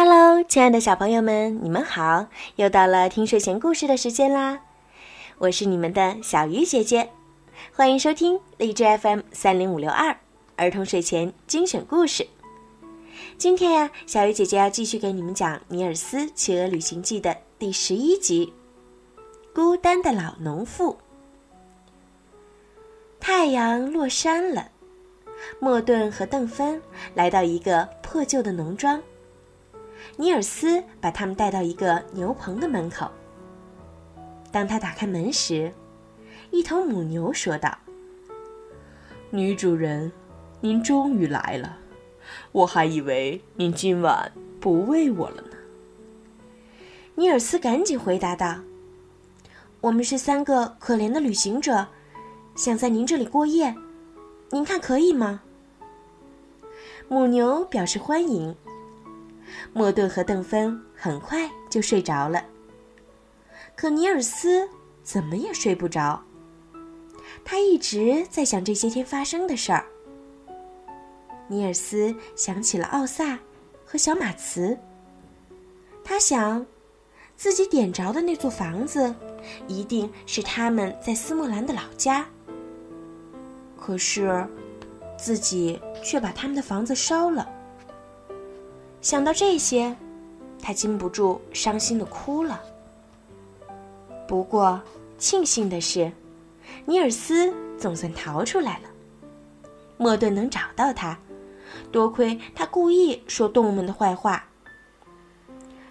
Hello，亲爱的小朋友们，你们好！又到了听睡前故事的时间啦，我是你们的小鱼姐姐，欢迎收听荔枝 FM 三零五六二儿童睡前精选故事。今天呀，小鱼姐姐要继续给你们讲《尼尔斯企鹅旅行记》的第十一集《孤单的老农妇》。太阳落山了，莫顿和邓芬来到一个破旧的农庄。尼尔斯把他们带到一个牛棚的门口。当他打开门时，一头母牛说道：“女主人，您终于来了，我还以为您今晚不喂我了呢。”尼尔斯赶紧回答道：“我们是三个可怜的旅行者，想在您这里过夜，您看可以吗？”母牛表示欢迎。莫顿和邓芬很快就睡着了，可尼尔斯怎么也睡不着。他一直在想这些天发生的事儿。尼尔斯想起了奥萨和小马茨。他想，自己点着的那座房子，一定是他们在斯莫兰的老家。可是，自己却把他们的房子烧了。想到这些，他禁不住伤心的哭了。不过，庆幸的是，尼尔斯总算逃出来了。莫顿能找到他，多亏他故意说动物们的坏话。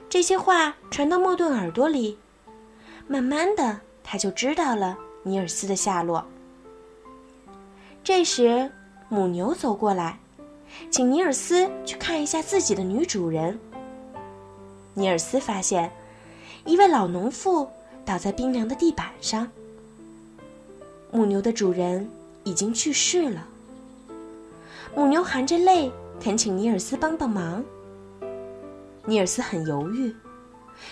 这些话传到莫顿耳朵里，慢慢的，他就知道了尼尔斯的下落。这时，母牛走过来。请尼尔斯去看一下自己的女主人。尼尔斯发现，一位老农妇倒在冰凉的地板上。母牛的主人已经去世了。母牛含着泪恳请尼尔斯帮帮忙。尼尔斯很犹豫，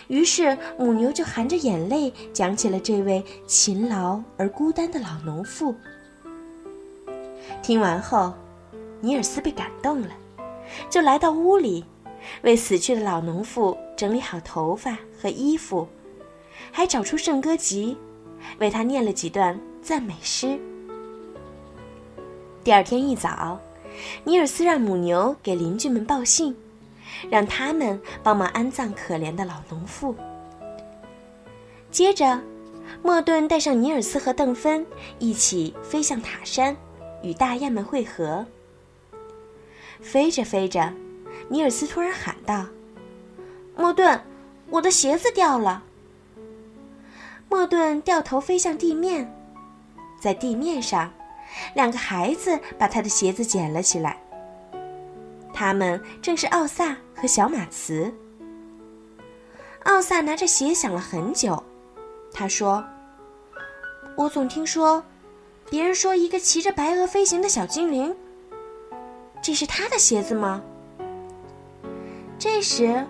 于是母牛就含着眼泪讲起了这位勤劳而孤单的老农妇。听完后。尼尔斯被感动了，就来到屋里，为死去的老农妇整理好头发和衣服，还找出圣歌集，为他念了几段赞美诗。第二天一早，尼尔斯让母牛给邻居们报信，让他们帮忙安葬可怜的老农妇。接着，莫顿带上尼尔斯和邓芬一起飞向塔山，与大雁们会合。飞着飞着，尼尔斯突然喊道：“莫顿，我的鞋子掉了。”莫顿掉头飞向地面，在地面上，两个孩子把他的鞋子捡了起来。他们正是奥萨和小马茨。奥萨拿着鞋想了很久，他说：“我总听说，别人说一个骑着白鹅飞行的小精灵。”这是他的鞋子吗？这时，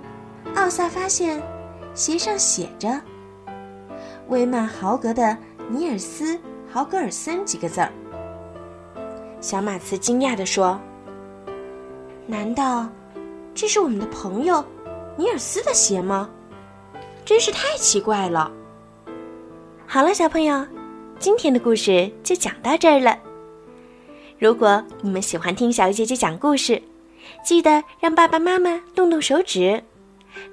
奥萨发现鞋上写着“威曼豪格的尼尔斯豪格尔森”几个字儿。小马茨惊讶地说：“难道这是我们的朋友尼尔斯的鞋吗？真是太奇怪了。”好了，小朋友，今天的故事就讲到这儿了。如果你们喜欢听小鱼姐姐讲故事，记得让爸爸妈妈动动手指，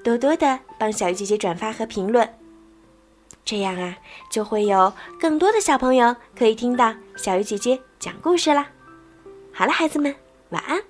多多的帮小鱼姐姐转发和评论。这样啊，就会有更多的小朋友可以听到小鱼姐姐讲故事啦。好了，孩子们，晚安。